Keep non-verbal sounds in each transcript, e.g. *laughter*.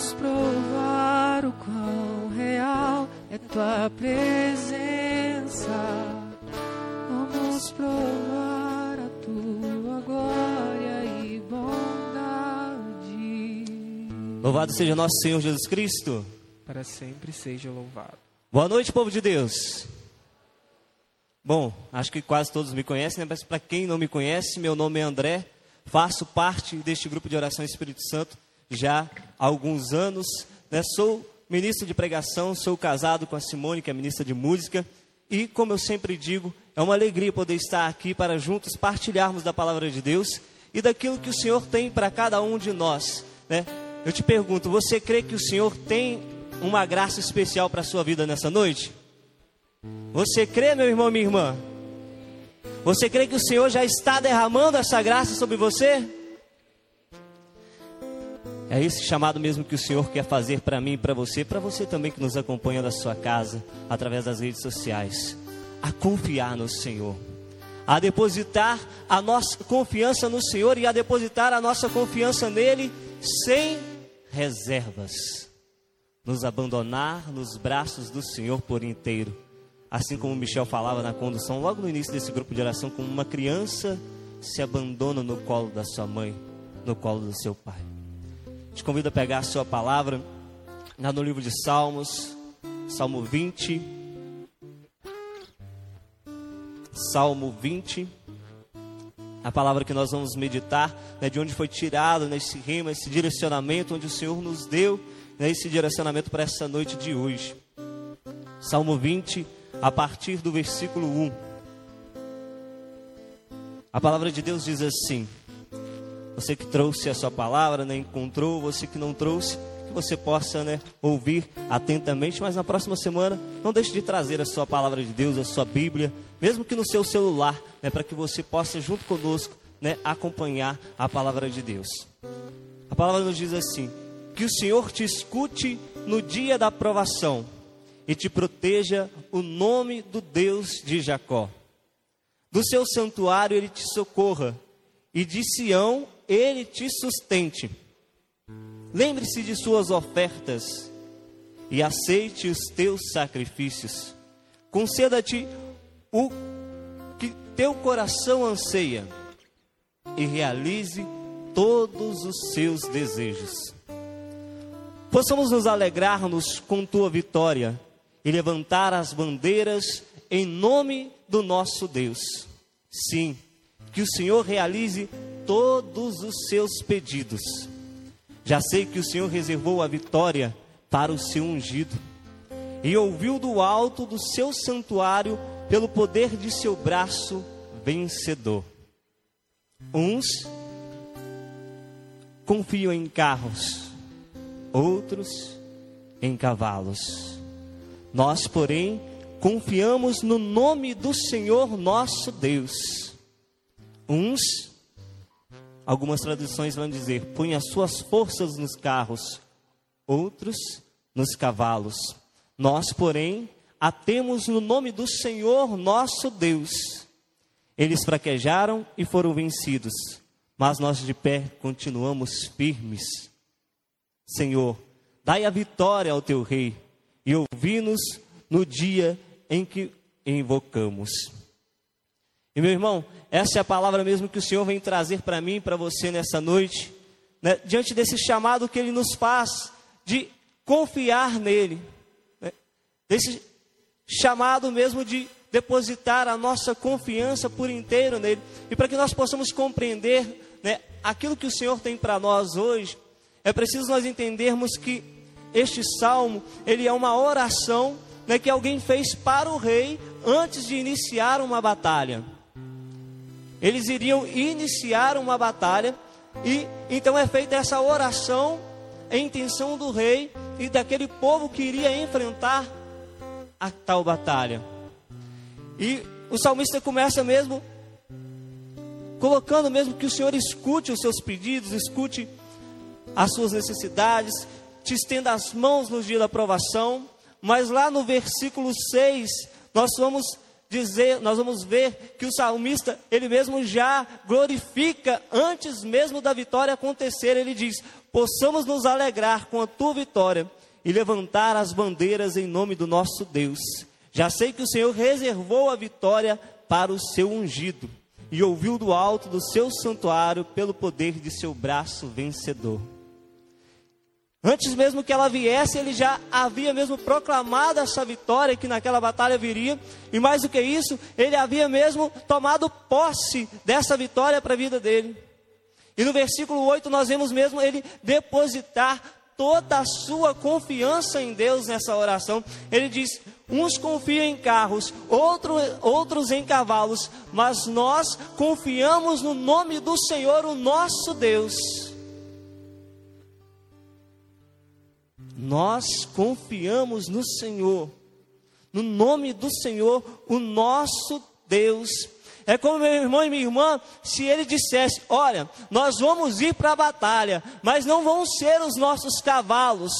Vamos provar o quão real é tua presença. Vamos provar a tua glória e bondade. Louvado seja nosso Senhor Jesus Cristo. Para sempre seja louvado. Boa noite, povo de Deus. Bom, acho que quase todos me conhecem, né? mas para quem não me conhece, meu nome é André, faço parte deste grupo de oração Espírito Santo já há alguns anos. Né? Sou ministro de pregação, sou casado com a Simone, que é ministra de música, e como eu sempre digo, é uma alegria poder estar aqui para juntos partilharmos da palavra de Deus e daquilo que o Senhor tem para cada um de nós. Né? Eu te pergunto, você crê que o Senhor tem uma graça especial para a sua vida nessa noite? Você crê, meu irmão, minha irmã? Você crê que o Senhor já está derramando essa graça sobre você? É esse chamado mesmo que o Senhor quer fazer para mim e para você, para você também que nos acompanha da sua casa, através das redes sociais, a confiar no Senhor, a depositar a nossa confiança no Senhor e a depositar a nossa confiança nele sem reservas, nos abandonar nos braços do Senhor por inteiro. Assim como Michel falava na condução, logo no início desse grupo de oração, como uma criança se abandona no colo da sua mãe, no colo do seu pai. Te convido a pegar a sua palavra lá no livro de Salmos, Salmo 20. Salmo 20. A palavra que nós vamos meditar, né, de onde foi tirado nesse né, rima, esse direcionamento, onde o Senhor nos deu né, esse direcionamento para essa noite de hoje. Salmo 20, a partir do versículo 1. A palavra de Deus diz assim: Você que trouxe a sua palavra, né, encontrou, você que não trouxe, que você possa né, ouvir atentamente, mas na próxima semana não deixe de trazer a sua palavra de Deus, a sua Bíblia, mesmo que no seu celular, né, para que você possa, junto conosco, né, acompanhar a palavra de Deus. A palavra nos diz assim: Que o Senhor te escute no dia da provação e te proteja o nome do Deus de Jacó. Do seu santuário ele te socorra, e de Sião ele te sustente. Lembre-se de suas ofertas e aceite os teus sacrifícios. Conceda-te o que teu coração anseia e realize todos os seus desejos. Possamos nos alegrarmos com tua vitória e levantar as bandeiras em nome do nosso Deus. Sim, que o Senhor realize todos os seus pedidos. Já sei que o Senhor reservou a vitória para o seu ungido e ouviu do alto do seu santuário pelo poder de seu braço vencedor. Uns confiam em carros, outros em cavalos nós, porém, confiamos no nome do Senhor nosso Deus. Uns, algumas traduções vão dizer, põe as suas forças nos carros, outros nos cavalos. Nós, porém, atemos no nome do Senhor nosso Deus. Eles fraquejaram e foram vencidos, mas nós de pé continuamos firmes. Senhor, dai a vitória ao teu rei e ouvi-nos no dia em que invocamos. E meu irmão, essa é a palavra mesmo que o Senhor vem trazer para mim para você nessa noite, né? diante desse chamado que Ele nos faz de confiar nele, né? desse chamado mesmo de depositar a nossa confiança por inteiro nele, e para que nós possamos compreender né, aquilo que o Senhor tem para nós hoje, é preciso nós entendermos que este salmo, ele é uma oração né, que alguém fez para o rei antes de iniciar uma batalha. Eles iriam iniciar uma batalha e então é feita essa oração em intenção do rei e daquele povo que iria enfrentar a tal batalha. E o salmista começa mesmo colocando mesmo que o Senhor escute os seus pedidos, escute as suas necessidades, te estenda as mãos no dia da provação, mas lá no versículo 6, nós vamos dizer, nós vamos ver que o salmista, ele mesmo já glorifica antes mesmo da vitória acontecer. Ele diz: "Possamos nos alegrar com a tua vitória e levantar as bandeiras em nome do nosso Deus. Já sei que o Senhor reservou a vitória para o seu ungido e ouviu do alto do seu santuário pelo poder de seu braço vencedor." Antes mesmo que ela viesse, ele já havia mesmo proclamado essa vitória que naquela batalha viria, e mais do que isso, ele havia mesmo tomado posse dessa vitória para a vida dele. E no versículo 8 nós vemos mesmo ele depositar toda a sua confiança em Deus nessa oração. Ele diz: Uns confiam em carros, outro, outros em cavalos, mas nós confiamos no nome do Senhor, o nosso Deus. Nós confiamos no Senhor, no nome do Senhor, o nosso Deus. É como meu irmão e minha irmã, se ele dissesse: Olha, nós vamos ir para a batalha, mas não vão ser os nossos cavalos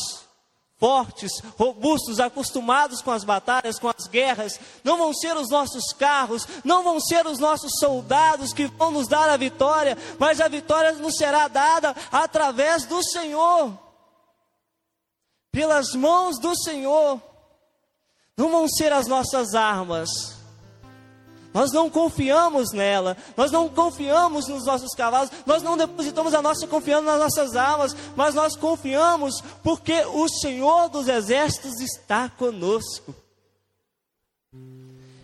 fortes, robustos, acostumados com as batalhas, com as guerras, não vão ser os nossos carros, não vão ser os nossos soldados que vão nos dar a vitória, mas a vitória nos será dada através do Senhor pelas mãos do Senhor, não vão ser as nossas armas. Nós não confiamos nela, nós não confiamos nos nossos cavalos, nós não depositamos a nossa confiança nas nossas armas, mas nós confiamos porque o Senhor dos Exércitos está conosco.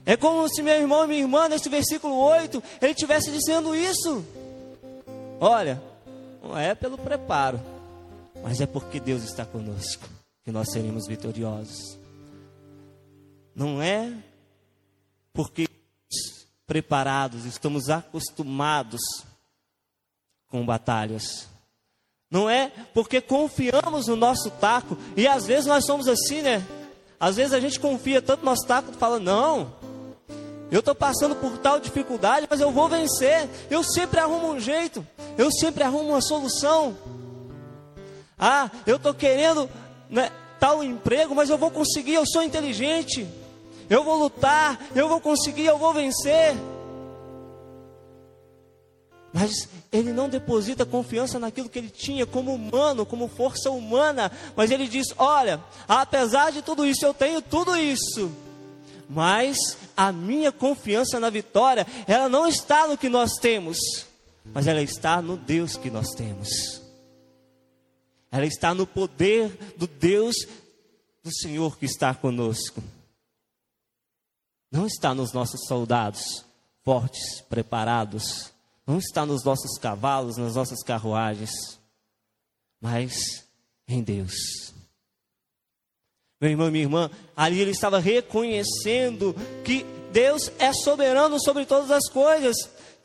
É como se meu irmão e minha irmã, nesse versículo 8, ele estivesse dizendo isso. Olha, não é pelo preparo, mas é porque Deus está conosco que nós seremos vitoriosos. Não é porque preparados, estamos acostumados com batalhas. Não é porque confiamos no nosso taco, e às vezes nós somos assim, né? Às vezes a gente confia tanto no nosso taco e fala: Não, eu estou passando por tal dificuldade, mas eu vou vencer. Eu sempre arrumo um jeito, eu sempre arrumo uma solução. Ah, eu estou querendo né, tal emprego, mas eu vou conseguir, eu sou inteligente. Eu vou lutar, eu vou conseguir, eu vou vencer. Mas ele não deposita confiança naquilo que ele tinha como humano, como força humana. Mas ele diz: Olha, apesar de tudo isso, eu tenho tudo isso. Mas a minha confiança na vitória, ela não está no que nós temos, mas ela está no Deus que nós temos. Ela está no poder do Deus do Senhor que está conosco. Não está nos nossos soldados fortes, preparados. Não está nos nossos cavalos, nas nossas carruagens. Mas em Deus. Meu irmão minha irmã, ali ele estava reconhecendo que Deus é soberano sobre todas as coisas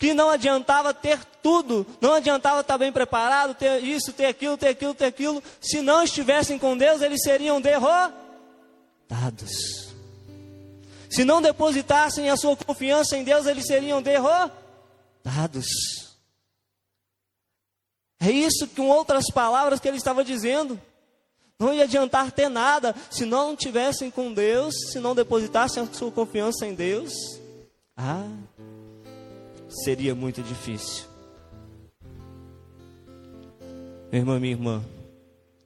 que não adiantava ter tudo, não adiantava estar bem preparado, ter isso, ter aquilo, ter aquilo, ter aquilo. Se não estivessem com Deus, eles seriam derrotados. Se não depositassem a sua confiança em Deus, eles seriam derrotados. É isso com outras palavras que ele estava dizendo. Não ia adiantar ter nada se não tivessem com Deus, se não depositassem a sua confiança em Deus. Ah, seria muito difícil. Meu irmão, minha irmã,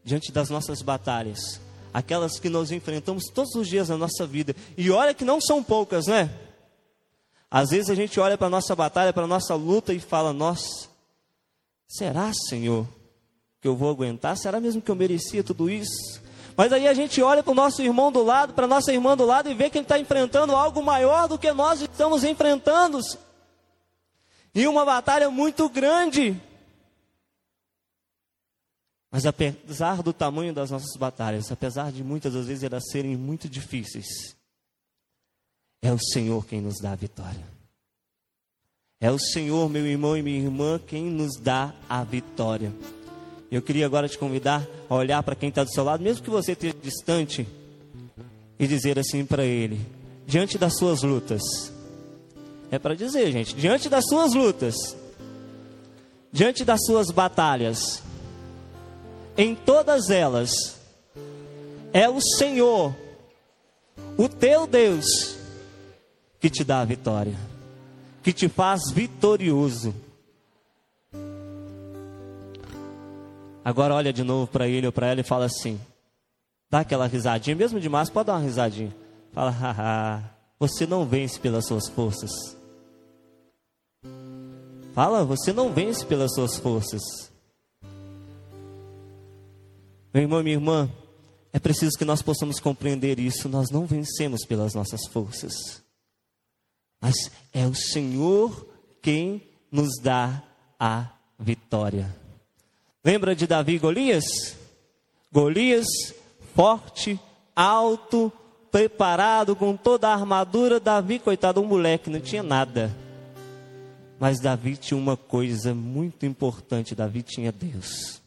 diante das nossas batalhas, aquelas que nós enfrentamos todos os dias na nossa vida, e olha que não são poucas, né? Às vezes a gente olha para a nossa batalha, para a nossa luta e fala: Nossa, será, Senhor, que eu vou aguentar? Será mesmo que eu merecia tudo isso? Mas aí a gente olha para o nosso irmão do lado, para a nossa irmã do lado e vê que ele está enfrentando algo maior do que nós estamos enfrentando e uma batalha muito grande. Mas apesar do tamanho das nossas batalhas, apesar de muitas das vezes elas serem muito difíceis, é o Senhor quem nos dá a vitória. É o Senhor, meu irmão e minha irmã, quem nos dá a vitória. Eu queria agora te convidar a olhar para quem está do seu lado, mesmo que você esteja distante, e dizer assim para ele: diante das suas lutas, é para dizer, gente, diante das suas lutas, diante das suas batalhas, em todas elas, é o Senhor, o teu Deus, que te dá a vitória, que te faz vitorioso. Agora olha de novo para ele ou para ela e fala assim: dá aquela risadinha, mesmo demais, pode dar uma risadinha. Fala, *laughs* haha, você não vence pelas suas forças. Fala, você não vence pelas suas forças. Meu irmão, minha irmã, é preciso que nós possamos compreender isso. Nós não vencemos pelas nossas forças, mas é o Senhor quem nos dá a vitória. Lembra de Davi e Golias? Golias, forte, alto, preparado com toda a armadura. Davi, coitado, um moleque, não tinha nada. Mas Davi tinha uma coisa muito importante: Davi tinha Deus.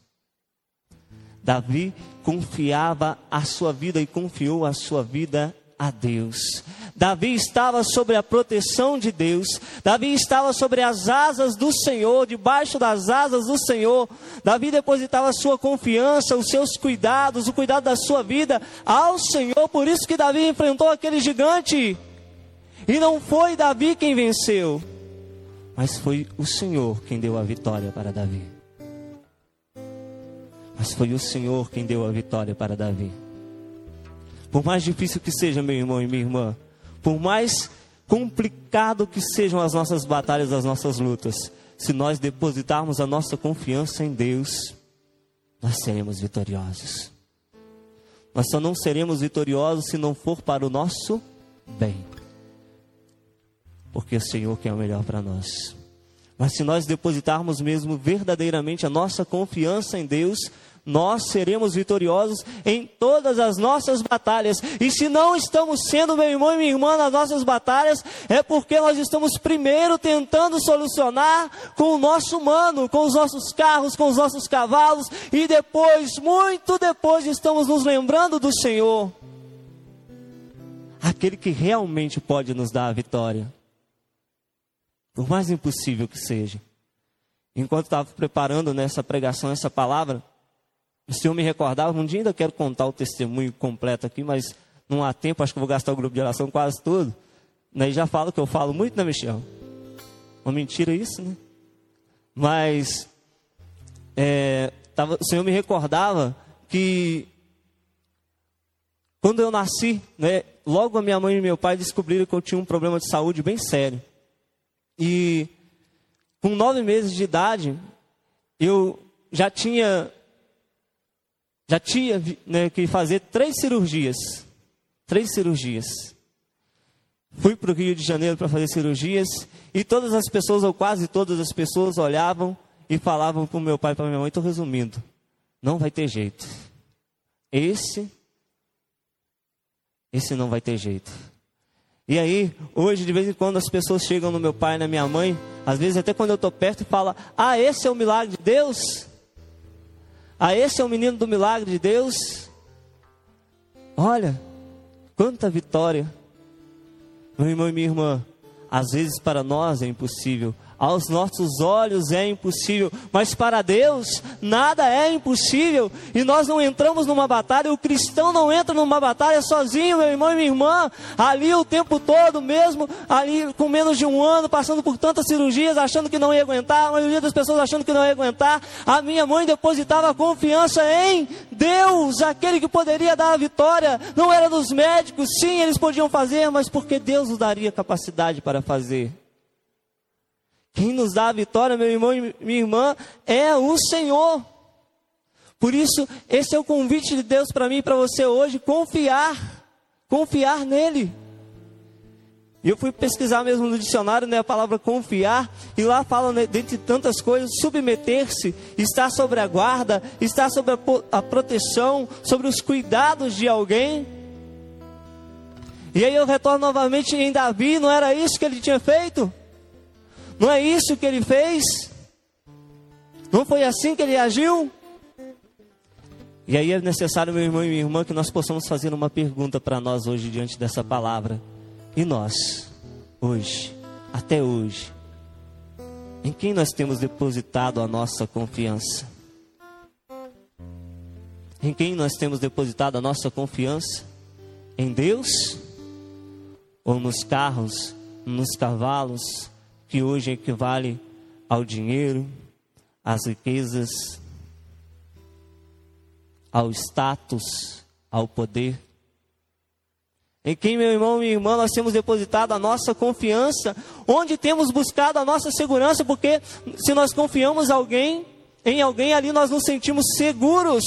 Davi confiava a sua vida e confiou a sua vida a Deus. Davi estava sobre a proteção de Deus. Davi estava sobre as asas do Senhor, debaixo das asas do Senhor. Davi depositava a sua confiança, os seus cuidados, o cuidado da sua vida ao Senhor. Por isso que Davi enfrentou aquele gigante. E não foi Davi quem venceu, mas foi o Senhor quem deu a vitória para Davi. Mas foi o Senhor quem deu a vitória para Davi. Por mais difícil que seja, meu irmão e minha irmã, por mais complicado que sejam as nossas batalhas, as nossas lutas, se nós depositarmos a nossa confiança em Deus, nós seremos vitoriosos. Nós só não seremos vitoriosos se não for para o nosso bem porque o Senhor quer o melhor para nós. Mas se nós depositarmos mesmo verdadeiramente a nossa confiança em Deus, nós seremos vitoriosos em todas as nossas batalhas. E se não estamos sendo, meu irmão e minha irmã, nas nossas batalhas, é porque nós estamos primeiro tentando solucionar com o nosso humano, com os nossos carros, com os nossos cavalos, e depois, muito depois, estamos nos lembrando do Senhor, aquele que realmente pode nos dar a vitória por mais impossível que seja. Enquanto estava preparando nessa pregação, essa palavra, o Senhor me recordava, um dia ainda quero contar o testemunho completo aqui, mas não há tempo, acho que vou gastar o grupo de oração quase todo. Né? E já falo que eu falo muito, né, Michel? Uma mentira isso, né? Mas é, tava, o Senhor me recordava que quando eu nasci, né, logo a minha mãe e meu pai descobriram que eu tinha um problema de saúde bem sério. E com nove meses de idade, eu já tinha já tinha né, que fazer três cirurgias. Três cirurgias. Fui para o Rio de Janeiro para fazer cirurgias e todas as pessoas, ou quase todas as pessoas, olhavam e falavam para o meu pai e para minha mãe, estou resumindo, não vai ter jeito. Esse, esse não vai ter jeito. E aí, hoje, de vez em quando, as pessoas chegam no meu pai e na minha mãe, às vezes até quando eu estou perto, e falam: Ah, esse é o milagre de Deus? Ah, esse é o menino do milagre de Deus? Olha, quanta vitória. Meu irmão e minha irmã, às vezes para nós é impossível, aos nossos olhos é impossível, mas para Deus nada é impossível. E nós não entramos numa batalha, o cristão não entra numa batalha sozinho, meu irmão e minha irmã, ali o tempo todo, mesmo ali com menos de um ano, passando por tantas cirurgias, achando que não ia aguentar, a maioria das pessoas achando que não ia aguentar. A minha mãe depositava confiança em Deus, aquele que poderia dar a vitória. Não era dos médicos, sim, eles podiam fazer, mas porque Deus nos daria capacidade para fazer. Quem nos dá a vitória, meu irmão e minha irmã, é o Senhor. Por isso, esse é o convite de Deus para mim e para você hoje: confiar, confiar nele. E eu fui pesquisar mesmo no dicionário né, a palavra confiar, e lá fala, né, dentre tantas coisas, submeter-se, estar sobre a guarda, estar sobre a, a proteção, sobre os cuidados de alguém. E aí eu retorno novamente em Davi, não era isso que ele tinha feito? Não é isso que ele fez? Não foi assim que ele agiu? E aí é necessário, meu irmão e minha irmã, que nós possamos fazer uma pergunta para nós hoje diante dessa palavra. E nós, hoje, até hoje, em quem nós temos depositado a nossa confiança? Em quem nós temos depositado a nossa confiança? Em Deus? Ou nos carros nos cavalos, que hoje equivale ao dinheiro, às riquezas, ao status, ao poder. Em quem, meu irmão e minha irmã, nós temos depositado a nossa confiança, onde temos buscado a nossa segurança, porque se nós confiamos alguém, em alguém ali nós nos sentimos seguros.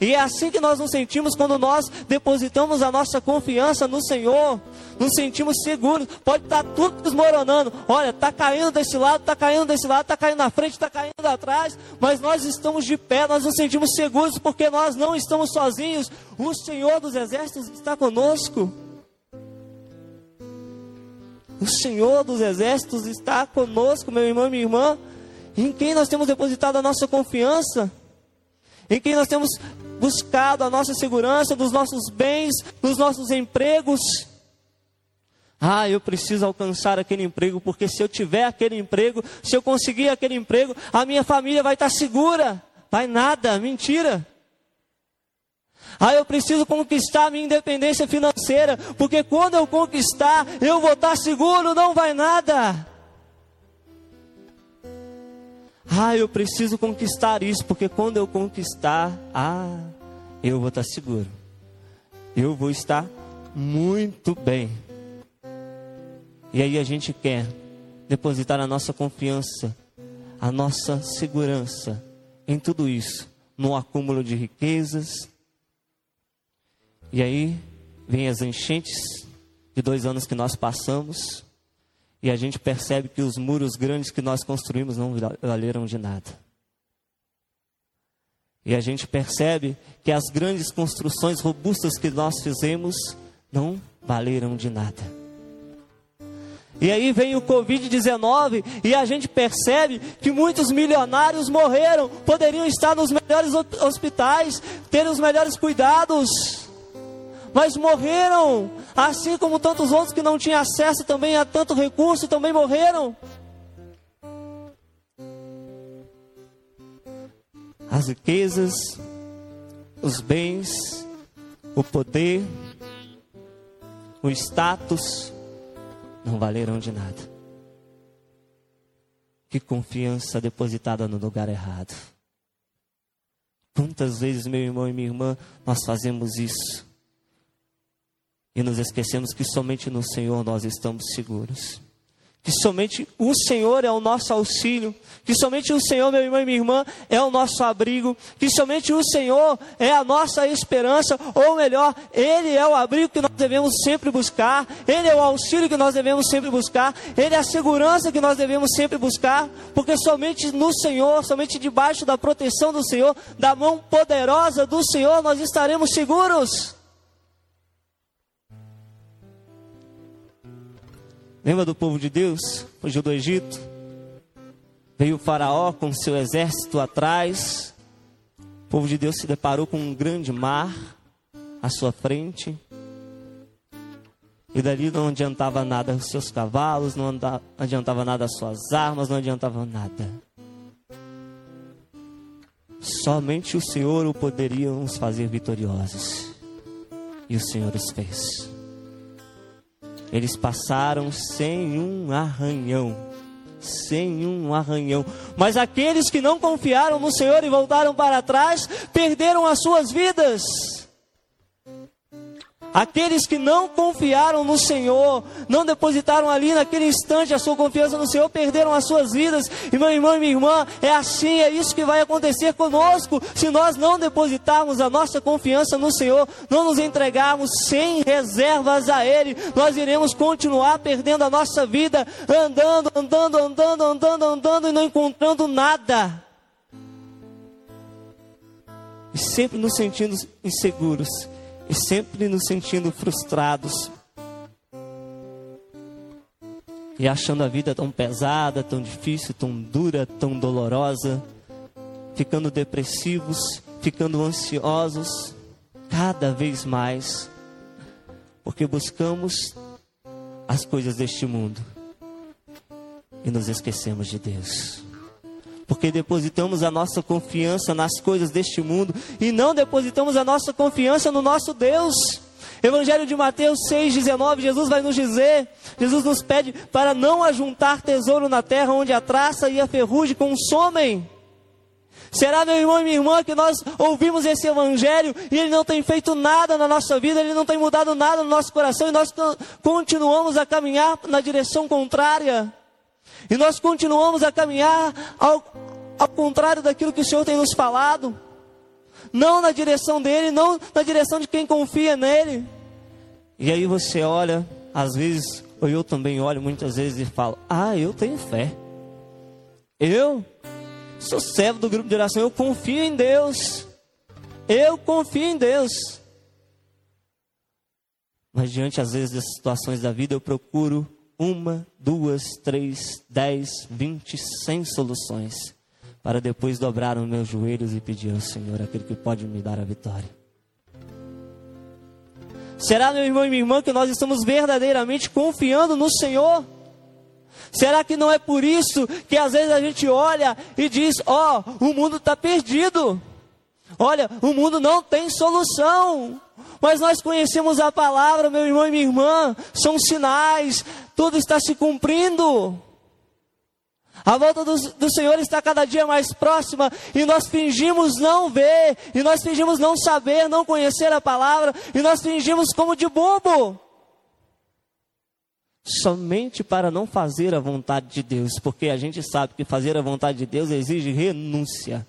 E é assim que nós nos sentimos quando nós depositamos a nossa confiança no Senhor. Nos sentimos seguros. Pode estar tudo desmoronando. Olha, está caindo desse lado, está caindo desse lado, está caindo na frente, está caindo atrás. Mas nós estamos de pé, nós nos sentimos seguros porque nós não estamos sozinhos. O Senhor dos Exércitos está conosco. O Senhor dos Exércitos está conosco, meu irmão e minha irmã. Em quem nós temos depositado a nossa confiança? Em quem nós temos buscado a nossa segurança dos nossos bens, dos nossos empregos. Ah, eu preciso alcançar aquele emprego, porque se eu tiver aquele emprego, se eu conseguir aquele emprego, a minha família vai estar segura. Vai nada, mentira. Ah, eu preciso conquistar a minha independência financeira, porque quando eu conquistar, eu vou estar seguro, não vai nada. Ah, eu preciso conquistar isso, porque quando eu conquistar, ah, eu vou estar seguro. Eu vou estar muito bem. E aí a gente quer depositar a nossa confiança, a nossa segurança em tudo isso, no acúmulo de riquezas. E aí vem as enchentes de dois anos que nós passamos, e a gente percebe que os muros grandes que nós construímos não valeram de nada. E a gente percebe que as grandes construções robustas que nós fizemos não valeram de nada. E aí vem o Covid-19 e a gente percebe que muitos milionários morreram, poderiam estar nos melhores hospitais, ter os melhores cuidados, mas morreram Assim como tantos outros que não tinham acesso também a tanto recurso também morreram. As riquezas, os bens, o poder, o status não valeram de nada. Que confiança depositada no lugar errado. Quantas vezes, meu irmão e minha irmã, nós fazemos isso? e nos esquecemos que somente no Senhor nós estamos seguros. Que somente o Senhor é o nosso auxílio, que somente o Senhor, meu irmão e minha irmã, é o nosso abrigo, que somente o Senhor é a nossa esperança, ou melhor, Ele é o abrigo que nós devemos sempre buscar, Ele é o auxílio que nós devemos sempre buscar, Ele é a segurança que nós devemos sempre buscar, porque somente no Senhor, somente debaixo da proteção do Senhor, da mão poderosa do Senhor, nós estaremos seguros. Lembra do povo de Deus? Fugiu do Egito. Veio o Faraó com seu exército atrás. O povo de Deus se deparou com um grande mar à sua frente. E dali não adiantava nada os seus cavalos, não adiantava nada as suas armas, não adiantava nada. Somente o Senhor o poderia nos fazer vitoriosos. E o Senhor os fez. Eles passaram sem um arranhão. Sem um arranhão. Mas aqueles que não confiaram no Senhor e voltaram para trás, perderam as suas vidas. Aqueles que não confiaram no Senhor, não depositaram ali naquele instante a sua confiança no Senhor, perderam as suas vidas. E meu irmão e minha irmã, é assim, é isso que vai acontecer conosco. Se nós não depositarmos a nossa confiança no Senhor, não nos entregarmos sem reservas a Ele, nós iremos continuar perdendo a nossa vida, andando, andando, andando, andando, andando e não encontrando nada. E sempre nos sentindo inseguros e sempre nos sentindo frustrados. E achando a vida tão pesada, tão difícil, tão dura, tão dolorosa, ficando depressivos, ficando ansiosos, cada vez mais, porque buscamos as coisas deste mundo e nos esquecemos de Deus porque depositamos a nossa confiança nas coisas deste mundo e não depositamos a nossa confiança no nosso Deus. Evangelho de Mateus 6,19, Jesus vai nos dizer, Jesus nos pede para não ajuntar tesouro na terra onde a traça e a ferrugem consomem. Será, meu irmão e minha irmã, que nós ouvimos esse Evangelho e ele não tem feito nada na nossa vida, ele não tem mudado nada no nosso coração e nós continuamos a caminhar na direção contrária. E nós continuamos a caminhar ao, ao contrário daquilo que o Senhor tem nos falado. Não na direção dele, não na direção de quem confia nele. E aí você olha, às vezes, ou eu também olho muitas vezes e falo: Ah, eu tenho fé. Eu sou servo do grupo de oração, eu confio em Deus. Eu confio em Deus. Mas diante, às vezes, das situações da vida, eu procuro uma, duas, três, dez, vinte, cem soluções para depois dobrar os meus joelhos e pedir ao Senhor aquele que pode me dar a vitória. Será, meu irmão e minha irmã, que nós estamos verdadeiramente confiando no Senhor? Será que não é por isso que às vezes a gente olha e diz: Ó, oh, o mundo está perdido. Olha, o mundo não tem solução. Mas nós conhecemos a palavra, meu irmão e minha irmã, são sinais, tudo está se cumprindo. A volta do, do, Senhor está cada dia mais próxima e nós fingimos não ver, e nós fingimos não saber, não conhecer a palavra, e nós fingimos como de bobo. Somente para não fazer a vontade de Deus, porque a gente sabe que fazer a vontade de Deus exige renúncia.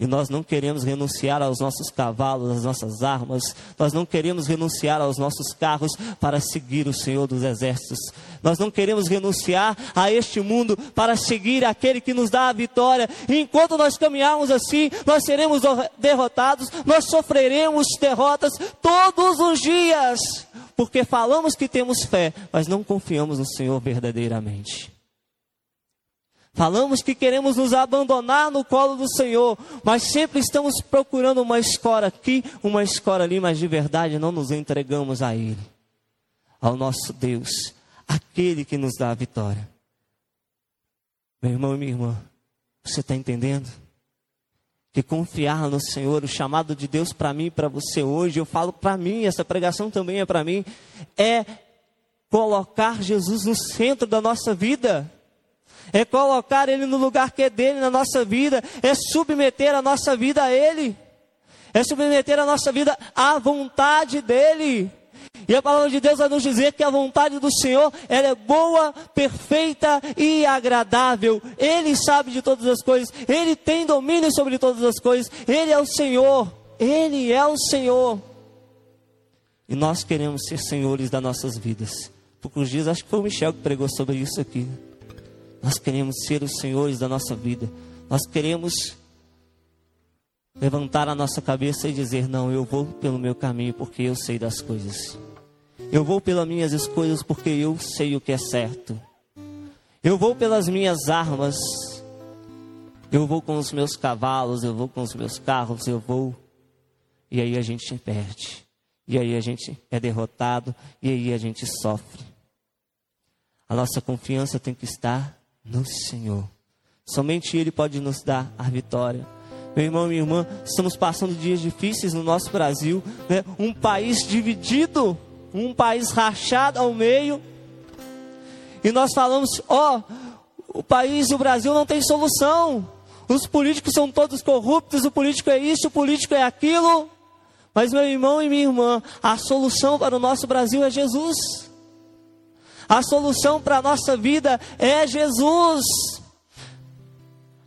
E nós não queremos renunciar aos nossos cavalos, às nossas armas, nós não queremos renunciar aos nossos carros para seguir o Senhor dos Exércitos, nós não queremos renunciar a este mundo para seguir aquele que nos dá a vitória. E enquanto nós caminharmos assim, nós seremos derrotados, nós sofreremos derrotas todos os dias, porque falamos que temos fé, mas não confiamos no Senhor verdadeiramente. Falamos que queremos nos abandonar no colo do Senhor, mas sempre estamos procurando uma escola aqui, uma escola ali, mas de verdade não nos entregamos a Ele, ao nosso Deus, aquele que nos dá a vitória. Meu irmão e minha irmã, você está entendendo? Que confiar no Senhor, o chamado de Deus para mim e para você hoje, eu falo para mim, essa pregação também é para mim, é colocar Jesus no centro da nossa vida é colocar Ele no lugar que é dele na nossa vida, é submeter a nossa vida a Ele, é submeter a nossa vida à vontade dEle. E a palavra de Deus vai nos dizer que a vontade do Senhor ela é boa, perfeita e agradável. Ele sabe de todas as coisas, Ele tem domínio sobre todas as coisas, Ele é o Senhor, Ele é o Senhor. E nós queremos ser senhores das nossas vidas. Poucos dias, acho que foi o Michel que pregou sobre isso aqui. Nós queremos ser os senhores da nossa vida. Nós queremos levantar a nossa cabeça e dizer: Não, eu vou pelo meu caminho porque eu sei das coisas. Eu vou pelas minhas escolhas porque eu sei o que é certo. Eu vou pelas minhas armas. Eu vou com os meus cavalos, eu vou com os meus carros, eu vou. E aí a gente perde. E aí a gente é derrotado. E aí a gente sofre. A nossa confiança tem que estar no Senhor. Somente Ele pode nos dar a vitória. Meu irmão e minha irmã, estamos passando dias difíceis no nosso Brasil, né? um país dividido, um país rachado ao meio. E nós falamos: ó, oh, o país, o Brasil não tem solução. Os políticos são todos corruptos, o político é isso, o político é aquilo. Mas, meu irmão e minha irmã, a solução para o nosso Brasil é Jesus. A solução para a nossa vida é Jesus.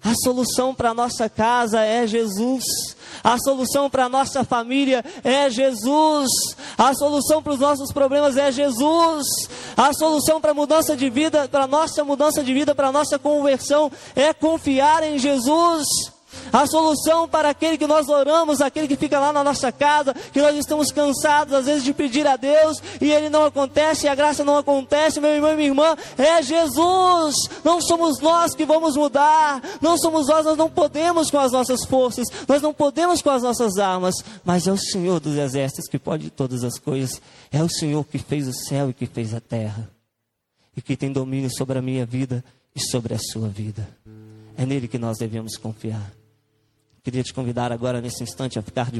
A solução para a nossa casa é Jesus. A solução para a nossa família é Jesus. A solução para os nossos problemas é Jesus. A solução para a mudança de vida, para a nossa mudança de vida, para a nossa conversão é confiar em Jesus. A solução para aquele que nós oramos, aquele que fica lá na nossa casa, que nós estamos cansados às vezes de pedir a Deus e ele não acontece, e a graça não acontece, meu irmão e minha irmã, é Jesus. Não somos nós que vamos mudar, não somos nós, nós não podemos com as nossas forças, nós não podemos com as nossas armas, mas é o Senhor dos exércitos que pode todas as coisas, é o Senhor que fez o céu e que fez a terra, e que tem domínio sobre a minha vida e sobre a sua vida. É nele que nós devemos confiar. Queria te convidar agora, nesse instante, a ficar de pé.